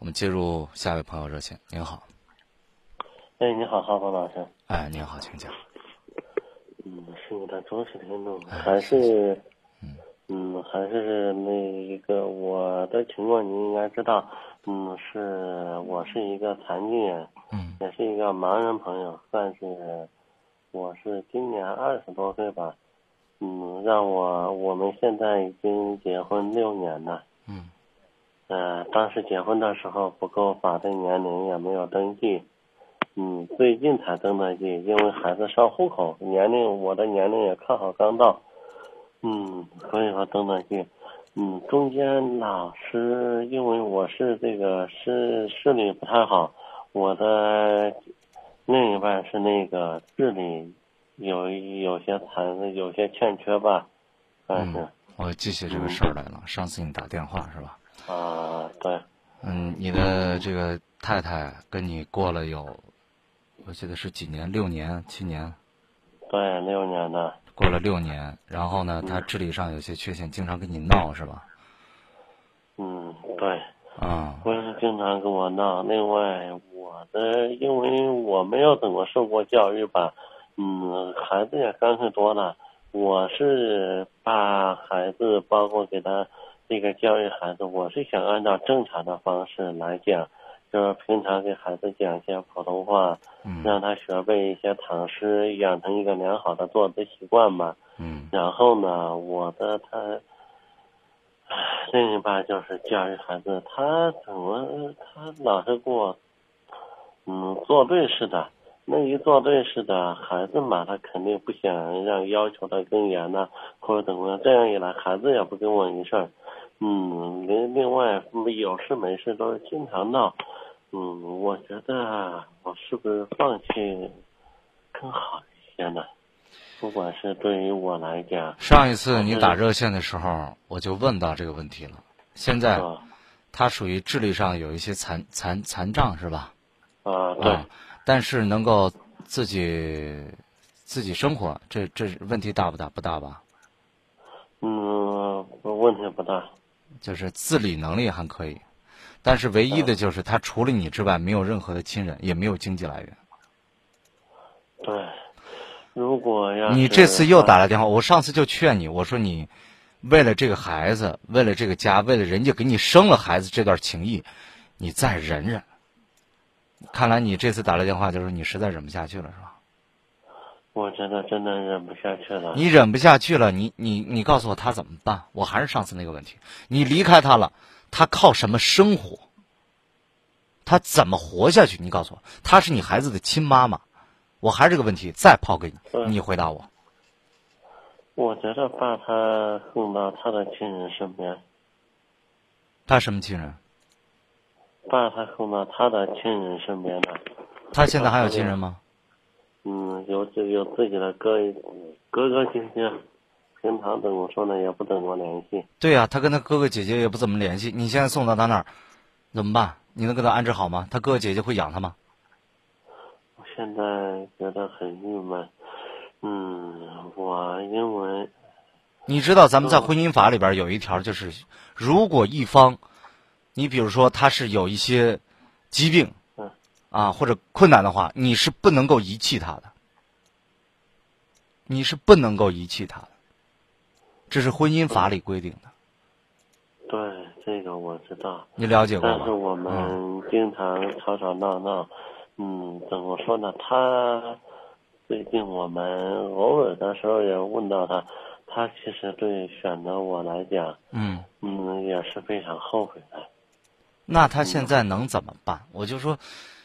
我们接入下一位朋友热线。您好，哎，你好，浩峰老师。哎，您好，请讲。嗯，是你的忠实听众，还是嗯，还是那一个我的情况，你应该知道。嗯，是我是一个残疾人，嗯也是一个盲人朋友，算是我是今年二十多岁吧。嗯，让我我们现在已经结婚六年了。嗯呃，当时结婚的时候不够法定年龄，也没有登记。嗯，最近才登的记，因为孩子上户口，年龄我的年龄也刚好刚到。嗯，所以说登的记。嗯，中间老师因为我是这个视视力不太好，我的另一半是那个智力有有些残，有些欠缺吧，算是嗯，我记起这个事儿来了。上次你打电话是吧？啊，对。嗯，你的这个太太跟你过了有，我记得是几年？六年、七年？对，六年的，过了六年，然后呢，她智力上有些缺陷，经常跟你闹是吧？嗯，对，啊、不是经常跟我闹。另外，我的因为我没有怎么受过教育吧，嗯，孩子也三岁多了，我是把孩子，包括给他这个教育孩子，我是想按照正常的方式来讲，就是平常给孩子讲一些普通话，嗯让他学会一些唐诗，养成一个良好的坐姿习惯吧。嗯然后呢，我的他，唉另一半就是教育孩子，他怎么他老是给我，嗯，做对似的。那一做对似的，孩子嘛，他肯定不想让要求的更严呐，或者怎么样。这样一来，孩子也不跟我一事儿。嗯，另另外有事没事都是经常闹。嗯，我觉得我是不是放弃更好一些呢？不管是对于我来讲，上一次你打热线的时候，我就问到这个问题了。现在啊他属于智力上有一些残残残障是吧？啊，对，啊，但是能够自己自己生活，这这问题大不大？不大吧？嗯，问题不大。就是自理能力还可以，但是唯一的就是他除了你之外没有任何的亲人，也没有经济来源。对，如果要你这次又打来电话，我上次就劝你，我说你为了这个孩子，为了这个家，为了人家给你生了孩子这段情谊，你再忍忍。看来你这次打来电话就是你实在忍不下去了，是吧？我觉得真的忍不下去了。你忍不下去了，你你你告诉我他怎么办？我还是上次那个问题，你离开他了，他靠什么生活？他怎么活下去？你告诉我，他是你孩子的亲妈妈，我还是这个问题再抛给你，嗯你回答我。我觉得把他送到他的亲人身边，他什么亲人？把他送到他的亲人身边的。他现在还有亲人吗？嗯，有自有自己的哥哥哥姐姐，平常怎么说呢，也不怎么联系。对呀、他跟他哥哥姐姐也不怎么联系。你现在送到他那儿，怎么办？你能给他安置好吗？他哥哥姐姐会养他吗？我现在觉得很郁闷。嗯，我因为你知道咱们在婚姻法里边有一条，就是如果一方，你比如说他是有一些疾病嗯，啊或者困难的话，你是不能够遗弃他的，你是不能够遗弃他的，这是婚姻法里规定的，对这个我知道。你了解过吗但是？我们经常吵吵闹闹，嗯，怎么说呢？他最近我们偶尔的时候也问到他，他其实对选择我来讲，嗯，嗯，也是非常后悔的。那他现在能怎么办？我就说，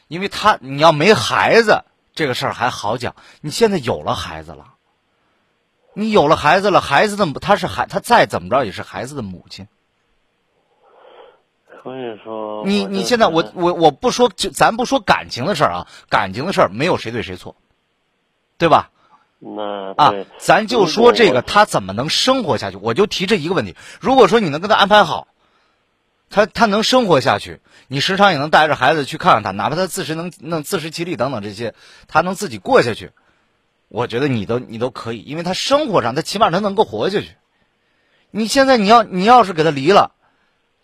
因为他你要没孩子这个事儿还好讲，你现在有了孩子了，你有了孩子了，孩子的母他是孩他再怎么着也是孩子的母亲。所以说，你你现在我我我不说，就咱不说感情的事儿啊，感情的事儿没有谁对谁错，对吧？那啊，咱就说这个他怎么能生活下去？我就提这一个问题。如果说你能跟他安排好，他他能生活下去，你时常也能带着孩子去看看他，哪怕他自食能能自食其力等等这些，他能自己过下去，我觉得你都你都可以，因为他生活上他起码他能够活下去。你现在你要你要是给他离了，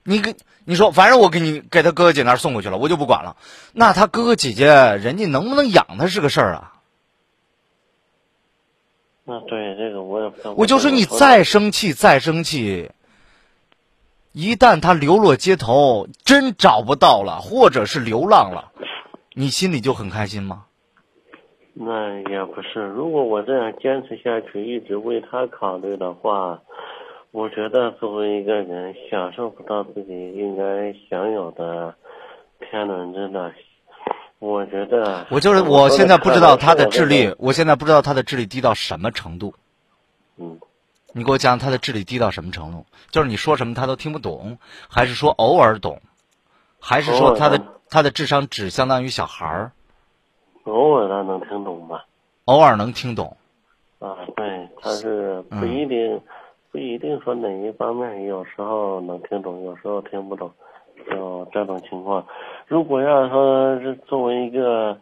你给你说，反正我给你给他哥哥姐那儿送过去了，我就不管了。那他哥哥姐姐人家能不能养他是个事儿啊？那对这个我也不。我就说你再生气再生气，一旦他流落街头，真找不到了，或者是流浪了，你心里就很开心吗？那也不是，如果我这样坚持下去，一直为他考虑的话，我觉得作为一个人，享受不到自己应该享有的天伦之乐。我觉得，我就是我现在不知道他的智力，我现在不知道他的智力低到什么程度。嗯，你给我讲他的智力低到什么程度？就是你说什么他都听不懂，还是说偶尔懂，还是说他的他的智商只相当于小孩儿？偶尔他能听懂吧？偶尔能听懂。啊，对，他是不一定，不一定说哪一方面，有时候能听懂，有时候听不懂，就这种情况。如果要说是作为一个，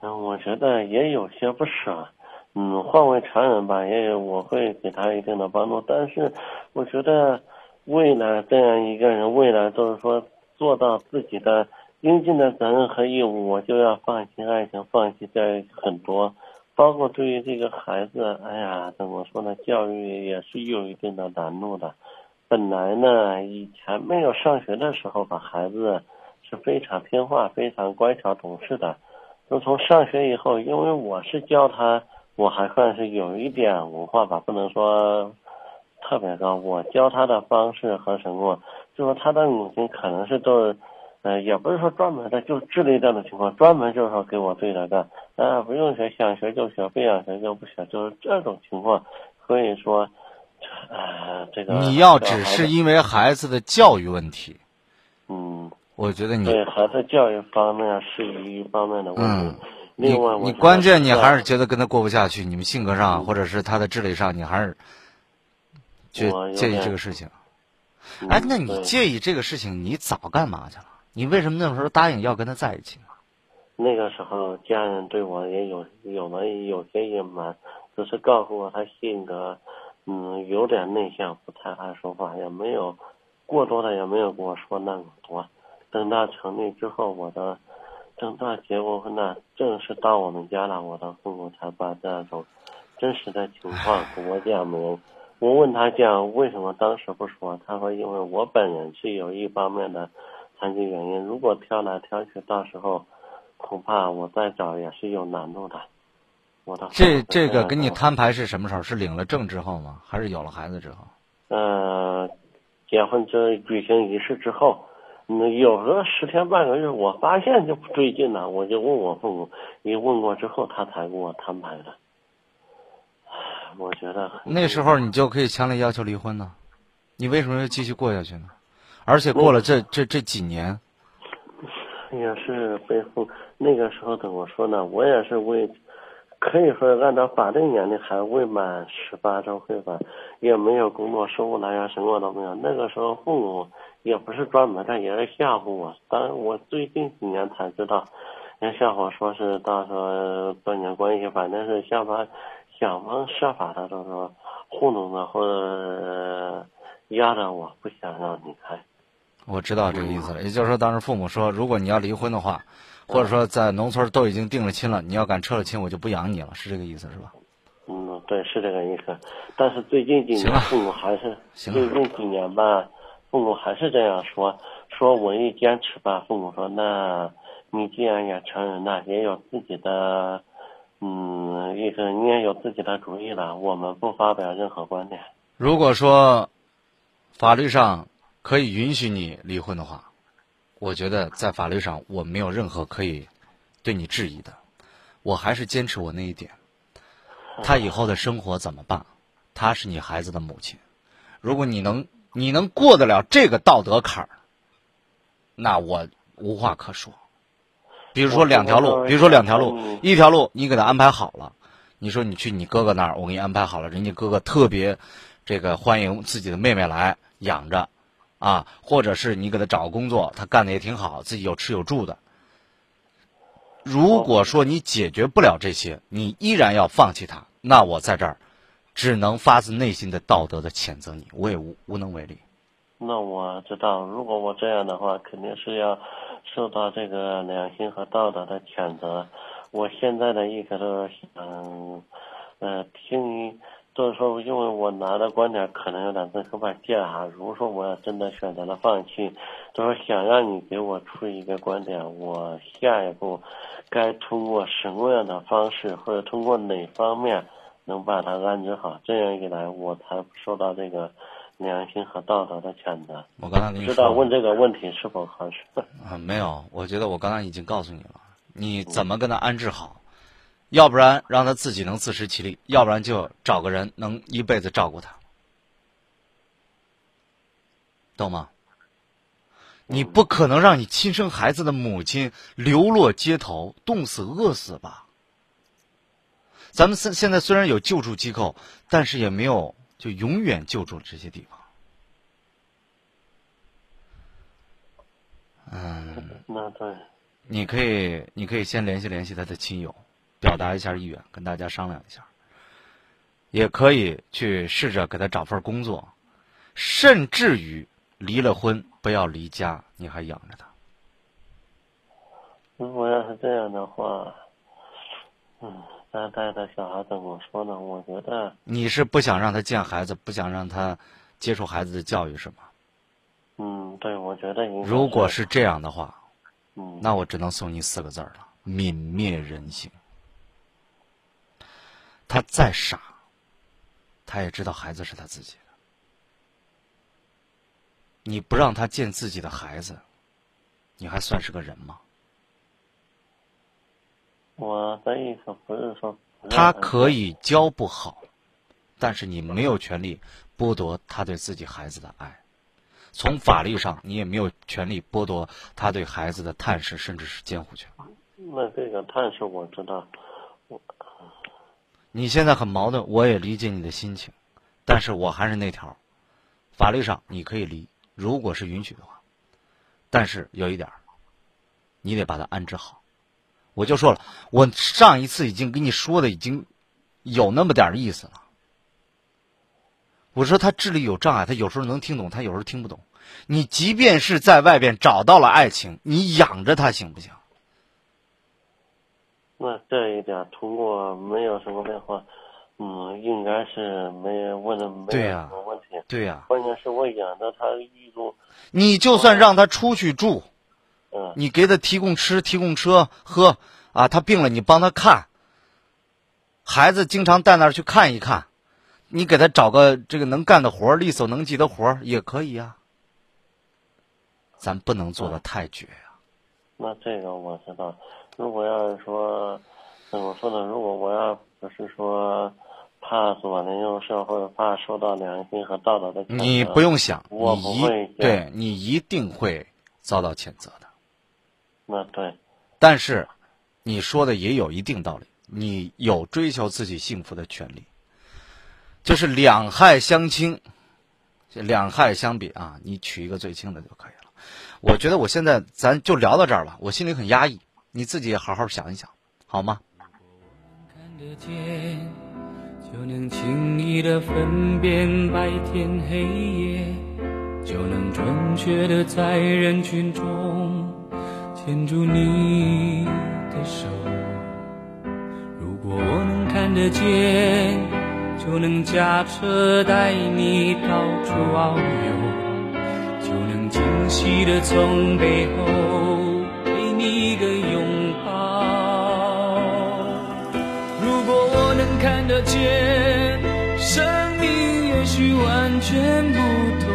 嗯，我觉得也有些不舍。嗯，换位常人吧，也有我会给他一定的帮助。但是，我觉得未来这样一个人，未来就是说做到自己的。应尽的责任和义务，我就要放弃爱情，放弃在很多，包括对于这个孩子，哎呀，怎么说呢？教育也是有一定的难度的。本来呢，以前没有上学的时候，把孩子是非常听话、非常乖巧懂事的。就从上学以后，因为我是教他，我还算是有一点文化吧，不能说特别高。我教他的方式和什么，就说他的母亲可能是都。嗯，也不是说专门的就智力这样的情况，专门就是说给我对着干，啊，不用学，想学就学，不想学就不学，就是这种情况。所以说，啊，这个你要只是因为孩子的教育问题，嗯，我觉得你对孩子教育方面是一方面的问题。你你关键你还是觉得跟他过不下去，你们性格上或者是他的智力上，你还是就介意这个事情。哎，那你介意这个事情，你早干嘛去了？你为什么那时候答应要跟他在一起呢？那个时候家人对我也有有了有些隐瞒，只是告诉我他性格，嗯，有点内向，不太爱说话，也没有过多的也没有跟我说那么多。等到成立之后，我的等到结过婚呢，正式到我们家了，我的父母才把这种真实的情况 跟我讲明。我问他讲为什么当时不说，他说因为我本人是有一方面的。残疾原因，如果挑来挑去，到时候恐怕我再找也是有难度的。我的这这个跟你摊牌是什么时候？是领了证之后吗？还是有了孩子之后？呃，结婚这举行仪式之后，嗯，有个十天半个月，我发现就不对劲了，我就问我父母，一问过之后，他才跟我摊牌的。我觉得那时候你就可以强烈要求离婚呢，你为什么要继续过下去呢？而且过了这这这几年，也是背后那个时候怎么说呢？我也是为，可以说按照法定年龄还未满十八周岁吧，也没有工作收入来源，什么都没有。那个时候父母也不是专门的，也是吓唬我。当然我最近几年才知道，人吓唬我说是到时候断绝关系，反正是想法想方设法的，就是说糊弄的或者压着我不想让你开。我知道这个意思了，也就是说，当时父母说，如果你要离婚的话，或者说在农村都已经定了亲了，你要敢撤了亲，我就不养你了，是这个意思是吧？嗯，对，是这个意思。但是最近几年，父母还是最近几年吧，父母还是这样说，说我一坚持吧，父母说，那你既然也成人了，也有自己的，嗯，意思你也有自己的主意了，我们不发表任何观点。如果说法律上。可以允许你离婚的话，我觉得在法律上我没有任何可以对你质疑的。我还是坚持我那一点。他以后的生活怎么办？他是你孩子的母亲。如果你能你能过得了这个道德坎儿，那我无话可说。比如说两条路，比如说两条路，一条路你给他安排好了，你说你去你哥哥那儿，我给你安排好了，人家哥哥特别这个欢迎自己的妹妹来养着。啊，或者是你给他找个工作，他干的也挺好，自己有吃有住的。如果说你解决不了这些，你依然要放弃他，那我在这儿只能发自内心的道德的谴责你，我也无无能为力。那我知道，如果我这样的话，肯定是要受到这个良心和道德的谴责。我现在的意思是想，呃，听，就是说，因为我拿的观点可能有点这块见哈。如果说我要真的选择了放弃，就是想让你给我出一个观点，我下一步该通过什么样的方式，或者通过哪方面能把他安置好？这样一来，我才受到这个。良心和道德的谴责。我刚才跟你说，知道问这个问题是否合适？啊，没有。我觉得我刚才已经告诉你了，你怎么跟他安置好？要不然让他自己能自食其力，要不然就找个人能一辈子照顾他，懂吗？你不可能让你亲生孩子的母亲流落街头、冻死、饿死吧？咱们现现在虽然有救助机构，但是也没有。就永远救助这些地方。嗯，那对。你可以，你可以先联系联系他的亲友，表达一下意愿，跟大家商量一下。也可以去试着给他找份工作，甚至于离了婚不要离家，你还养着他。如果要是这样的话，嗯。那带着小孩怎么说呢？我觉得你是不想让他见孩子，不想让他接触孩子的教育，是吗？嗯，对，我觉得如果是这样的话，嗯，那我只能送你四个字了：泯灭人性。他再傻，他也知道孩子是他自己的。你不让他见自己的孩子，你还算是个人吗？我的意思不是说他可以教不好，但是你没有权利剥夺他对自己孩子的爱。从法律上，你也没有权利剥夺他对孩子的探视，甚至是监护权。那这个探视我知道，我你现在很矛盾，我也理解你的心情，但是我还是那条，法律上你可以离，如果是允许的话，但是有一点，你得把他安置好。我就说了，我上一次已经跟你说的已经有那么点意思了。我说他智力有障碍，他有时候能听懂，他有时候听不懂。你即便是在外边找到了爱情，你养着他行不行？那这一点通过没有什么变化，嗯，应该是没问的没有什么问题。对呀。关键是我养着他一路。你就算让他出去住。嗯，你给他提供吃，提供车喝，啊，他病了你帮他看，孩子经常带那儿去看一看，你给他找个这个能干的活力所能及的活也可以呀。咱不能做的太绝呀。那这个我知道，如果要是说怎么说呢？如果我要不是说怕左邻右舍或者怕受到良心和道德的，你不用想，我不会，对你一定会遭到谴责的。那对，但是你说的也有一定道理，你有追求自己幸福的权利，就是两害相轻，两害相比啊，你取一个最轻的就可以了。我觉得我现在咱就聊到这儿吧，我心里很压抑，你自己也好好想一想，好吗？看得见就能轻易的分辨白天黑夜，就能准确的在人群中。牵住你的手，如果我能看得见，就能驾车带你到处遨游，就能惊喜的从背后给你一个拥抱。如果我能看得见，生命也许完全不同，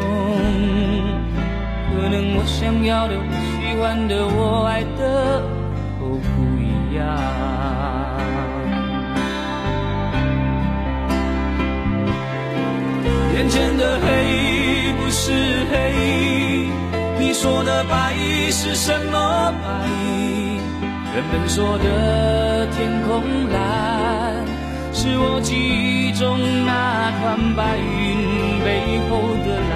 可能我想要的。喜欢的我爱的都不一样。眼前的黑不是黑，你说的白是什么白？人们说的天空蓝，是我记忆中那团白云背后的蓝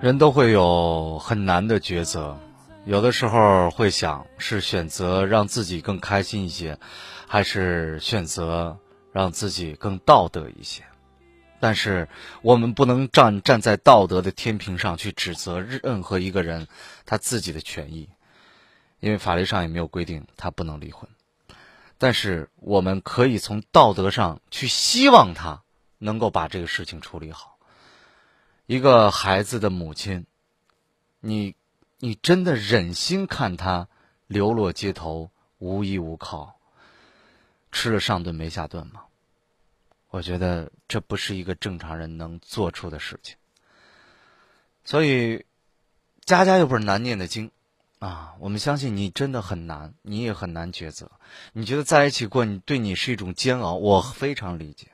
人都会有很难的抉择，有的时候会想是选择让自己更开心一些，还是选择让自己更道德一些。但是我们不能站站在道德的天平上去指责任何一个人他自己的权益，因为法律上也没有规定他不能离婚。但是我们可以从道德上去希望他能够把这个事情处理好。一个孩子的母亲，你，你真的忍心看他流落街头，无依无靠，吃了上顿没下顿吗？我觉得这不是一个正常人能做出的事情。所以，家家又不是难念的经，啊，我们相信你真的很难，你也很难抉择。你觉得在一起过，你对你是一种煎熬，我非常理解。